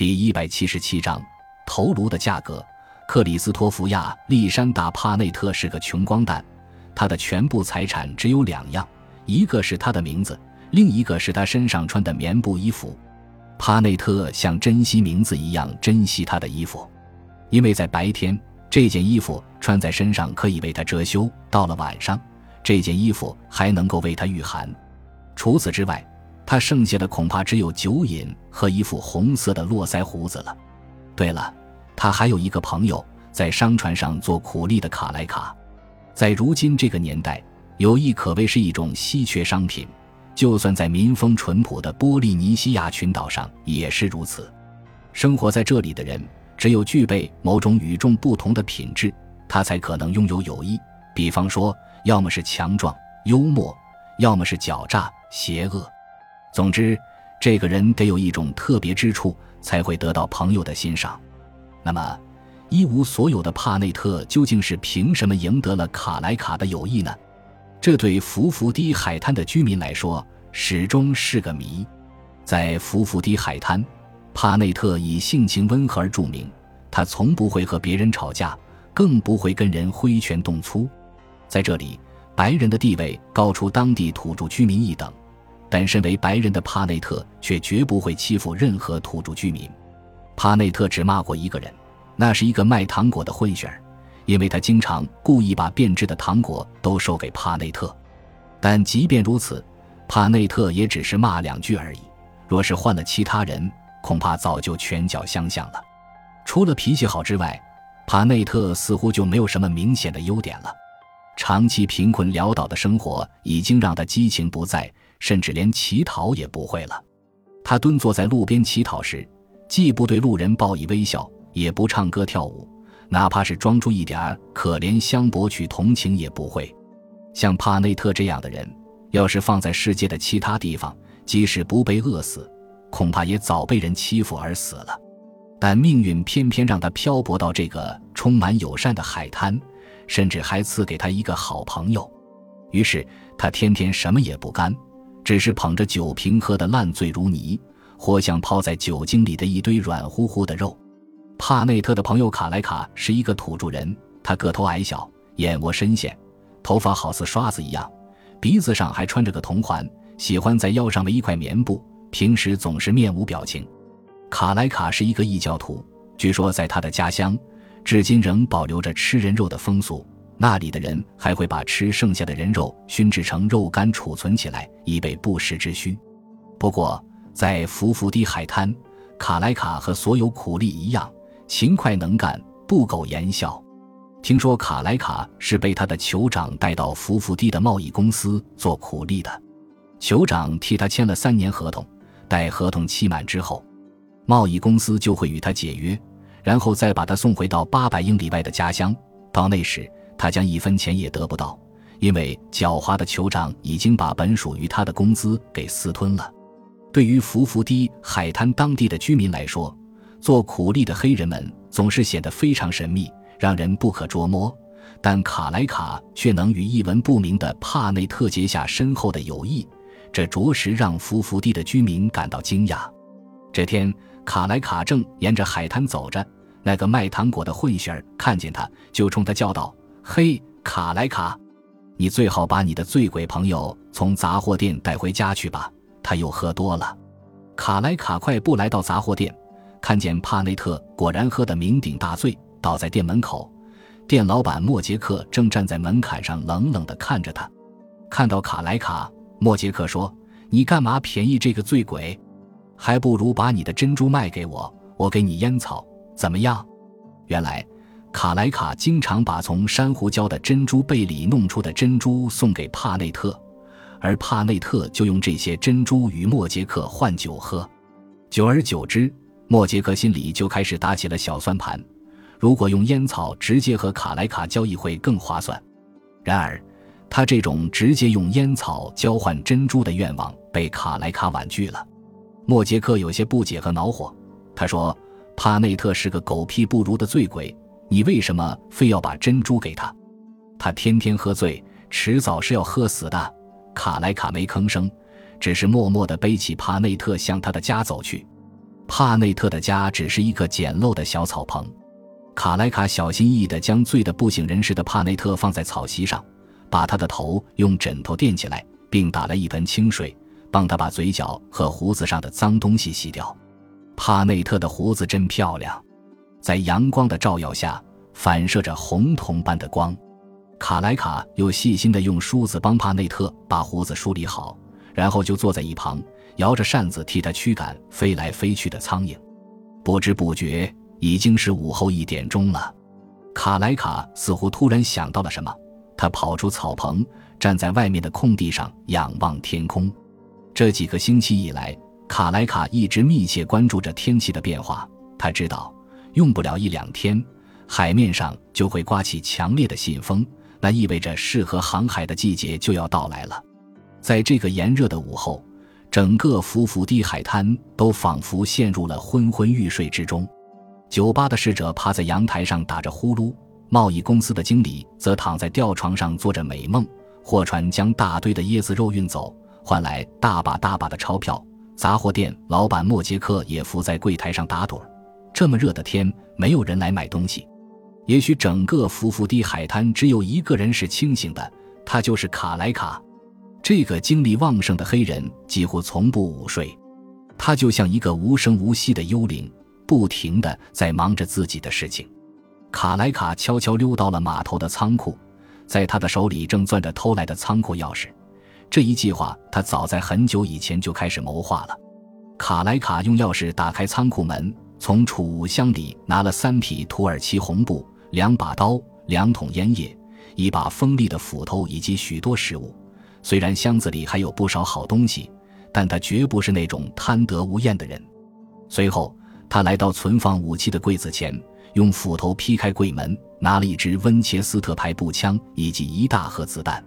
第一百七十七章头颅的价格。克里斯托弗亚历山大帕内特是个穷光蛋，他的全部财产只有两样，一个是他的名字，另一个是他身上穿的棉布衣服。帕内特像珍惜名字一样珍惜他的衣服，因为在白天这件衣服穿在身上可以为他遮羞，到了晚上这件衣服还能够为他御寒。除此之外，他剩下的恐怕只有酒瘾和一副红色的络腮胡子了。对了。他还有一个朋友在商船上做苦力的卡莱卡，在如今这个年代，友谊可谓是一种稀缺商品，就算在民风淳朴的波利尼西亚群岛上也是如此。生活在这里的人，只有具备某种与众不同的品质，他才可能拥有友谊。比方说，要么是强壮幽默，要么是狡诈邪恶。总之，这个人得有一种特别之处，才会得到朋友的欣赏。那么，一无所有的帕内特究竟是凭什么赢得了卡莱卡的友谊呢？这对福福堤海滩的居民来说始终是个谜。在福福堤海滩，帕内特以性情温和而著名。他从不会和别人吵架，更不会跟人挥拳动粗。在这里，白人的地位高出当地土著居民一等，但身为白人的帕内特却绝不会欺负任何土著居民。帕内特只骂过一个人，那是一个卖糖果的混血儿，因为他经常故意把变质的糖果都收给帕内特。但即便如此，帕内特也只是骂两句而已。若是换了其他人，恐怕早就拳脚相向了。除了脾气好之外，帕内特似乎就没有什么明显的优点了。长期贫困潦倒的生活已经让他激情不再，甚至连乞讨也不会了。他蹲坐在路边乞讨时。既不对路人报以微笑，也不唱歌跳舞，哪怕是装出一点可怜相博取同情也不会。像帕内特这样的人，要是放在世界的其他地方，即使不被饿死，恐怕也早被人欺负而死了。但命运偏偏让他漂泊到这个充满友善的海滩，甚至还赐给他一个好朋友。于是他天天什么也不干，只是捧着酒瓶喝得烂醉如泥。或像泡在酒精里的一堆软乎乎的肉。帕内特的朋友卡莱卡是一个土著人，他个头矮小，眼窝深陷，头发好似刷子一样，鼻子上还穿着个铜环，喜欢在腰上围一块棉布，平时总是面无表情。卡莱卡是一个异教徒，据说在他的家乡，至今仍保留着吃人肉的风俗，那里的人还会把吃剩下的人肉熏制成肉干储存起来，以备不时之需。不过，在福福堤海滩，卡莱卡和所有苦力一样勤快能干、不苟言笑。听说卡莱卡是被他的酋长带到福福堤的贸易公司做苦力的，酋长替他签了三年合同，待合同期满之后，贸易公司就会与他解约，然后再把他送回到八百英里外的家乡。到那时，他将一分钱也得不到，因为狡猾的酋长已经把本属于他的工资给私吞了。对于福福堤海滩当地的居民来说，做苦力的黑人们总是显得非常神秘，让人不可捉摸。但卡莱卡却能与一文不名的帕内特结下深厚的友谊，这着实让福福堤的居民感到惊讶。这天，卡莱卡正沿着海滩走着，那个卖糖果的混血儿看见他，就冲他叫道：“嘿，卡莱卡，你最好把你的醉鬼朋友从杂货店带回家去吧。”他又喝多了，卡莱卡快步来到杂货店，看见帕内特果然喝得酩酊大醉，倒在店门口。店老板莫杰克正站在门槛上冷冷地看着他。看到卡莱卡，莫杰克说：“你干嘛便宜这个醉鬼？还不如把你的珍珠卖给我，我给你烟草，怎么样？”原来，卡莱卡经常把从珊瑚礁的珍珠贝里弄出的珍珠送给帕内特。而帕内特就用这些珍珠与莫杰克换酒喝，久而久之，莫杰克心里就开始打起了小算盘：如果用烟草直接和卡莱卡交易会更划算。然而，他这种直接用烟草交换珍珠的愿望被卡莱卡婉拒了。莫杰克有些不解和恼火，他说：“帕内特是个狗屁不如的醉鬼，你为什么非要把珍珠给他？他天天喝醉，迟早是要喝死的。”卡莱卡没吭声，只是默默地背起帕内特向他的家走去。帕内特的家只是一个简陋的小草棚。卡莱卡小心翼翼地将醉得不省人事的帕内特放在草席上，把他的头用枕头垫起来，并打了一盆清水，帮他把嘴角和胡子上的脏东西洗掉。帕内特的胡子真漂亮，在阳光的照耀下反射着红铜般的光。卡莱卡又细心地用梳子帮帕内特把胡子梳理好，然后就坐在一旁，摇着扇子替他驱赶飞来飞去的苍蝇。不知不觉。已经是午后一点钟了，卡莱卡似乎突然想到了什么，他跑出草棚，站在外面的空地上仰望天空。这几个星期以来，卡莱卡一直密切关注着天气的变化。他知道，用不了一两天，海面上就会刮起强烈的信风，那意味着适合航海的季节就要到来了。在这个炎热的午后，整个浮浮地海滩都仿佛陷入了昏昏欲睡之中。酒吧的侍者趴在阳台上打着呼噜，贸易公司的经理则躺在吊床上做着美梦。货船将大堆的椰子肉运走，换来大把大把的钞票。杂货店老板莫杰克也伏在柜台上打盹。这么热的天，没有人来买东西。也许整个福福堤海滩只有一个人是清醒的，他就是卡莱卡。这个精力旺盛的黑人几乎从不午睡，他就像一个无声无息的幽灵。不停的在忙着自己的事情，卡莱卡悄悄溜到了码头的仓库，在他的手里正攥着偷来的仓库钥匙。这一计划他早在很久以前就开始谋划了。卡莱卡用钥匙打开仓库门，从储物箱里拿了三匹土耳其红布、两把刀、两桶烟叶、一把锋利的斧头以及许多食物。虽然箱子里还有不少好东西，但他绝不是那种贪得无厌的人。随后。他来到存放武器的柜子前，用斧头劈开柜门，拿了一支温切斯特牌步枪以及一大盒子弹。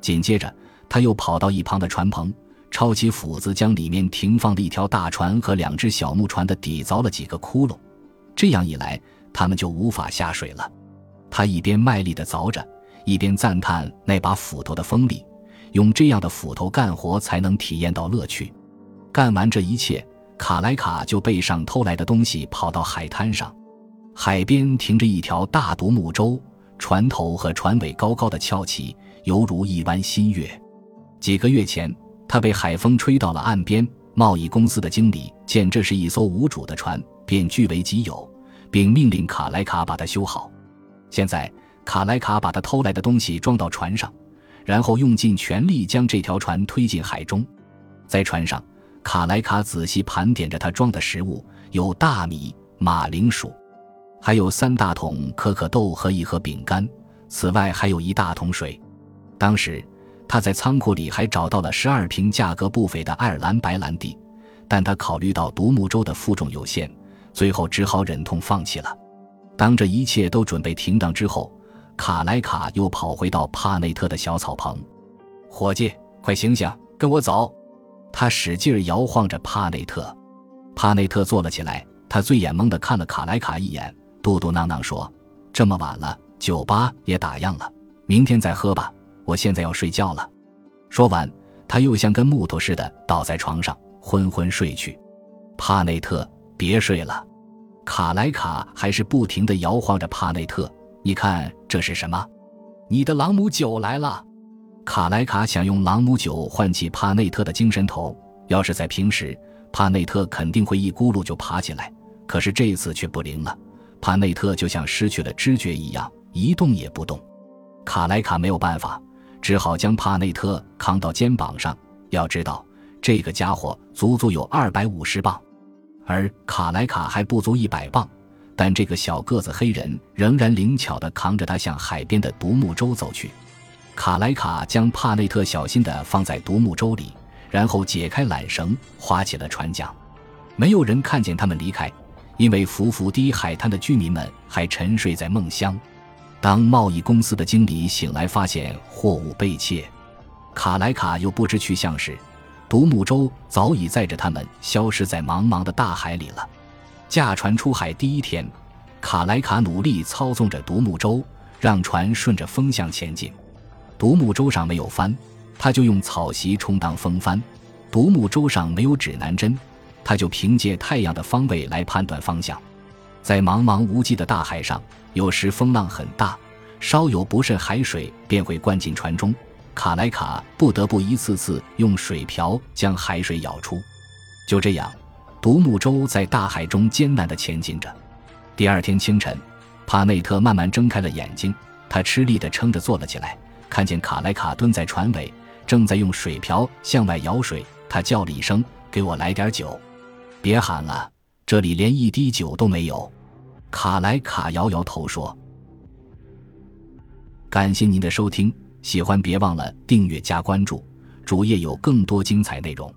紧接着，他又跑到一旁的船棚，抄起斧子，将里面停放的一条大船和两只小木船的底凿了几个窟窿。这样一来，他们就无法下水了。他一边卖力地凿着，一边赞叹那把斧头的锋利。用这样的斧头干活，才能体验到乐趣。干完这一切。卡莱卡就背上偷来的东西，跑到海滩上。海边停着一条大独木舟，船头和船尾高高的翘起，犹如一弯新月。几个月前，他被海风吹到了岸边。贸易公司的经理见这是一艘无主的船，便据为己有，并命令卡莱卡把它修好。现在，卡莱卡把他偷来的东西装到船上，然后用尽全力将这条船推进海中。在船上。卡莱卡仔细盘点着他装的食物，有大米、马铃薯，还有三大桶可可豆和一盒饼干。此外，还有一大桶水。当时他在仓库里还找到了十二瓶价格不菲的爱尔兰白兰地，但他考虑到独木舟的负重有限，最后只好忍痛放弃了。当这一切都准备停当之后，卡莱卡又跑回到帕内特的小草棚。伙计，快醒醒，跟我走！他使劲摇晃着帕内特，帕内特坐了起来。他醉眼蒙地看了卡莱卡一眼，嘟嘟囔囔说：“这么晚了，酒吧也打烊了，明天再喝吧。我现在要睡觉了。”说完，他又像根木头似的倒在床上，昏昏睡去。帕内特，别睡了！卡莱卡还是不停地摇晃着帕内特。你看这是什么？你的朗姆酒来了。卡莱卡想用朗姆酒唤起帕内特的精神头，要是在平时，帕内特肯定会一咕噜就爬起来。可是这次却不灵了，帕内特就像失去了知觉一样，一动也不动。卡莱卡没有办法，只好将帕内特扛到肩膀上。要知道，这个家伙足足有二百五十磅，而卡莱卡还不足一百磅，但这个小个子黑人仍然灵巧地扛着他向海边的独木舟走去。卡莱卡将帕内特小心地放在独木舟里，然后解开缆绳，划起了船桨。没有人看见他们离开，因为浮浮堤海滩的居民们还沉睡在梦乡。当贸易公司的经理醒来，发现货物被窃，卡莱卡又不知去向时，独木舟早已载着他们消失在茫茫的大海里了。驾船出海第一天，卡莱卡努力操纵着独木舟，让船顺着风向前进。独木舟上没有帆，他就用草席充当风帆。独木舟上没有指南针，他就凭借太阳的方位来判断方向。在茫茫无际的大海上，有时风浪很大，稍有不慎，海水便会灌进船中。卡莱卡不得不一次次用水瓢将海水舀出。就这样，独木舟在大海中艰难地前进着。第二天清晨，帕内特慢慢睁开了眼睛，他吃力地撑着坐了起来，看见卡莱卡蹲在船尾，正在用水瓢向外舀水。他叫了一声：“给我来点酒。”“别喊了，这里连一滴酒都没有。”卡莱卡摇摇头说。感谢您的收听。喜欢别忘了订阅加关注，主页有更多精彩内容。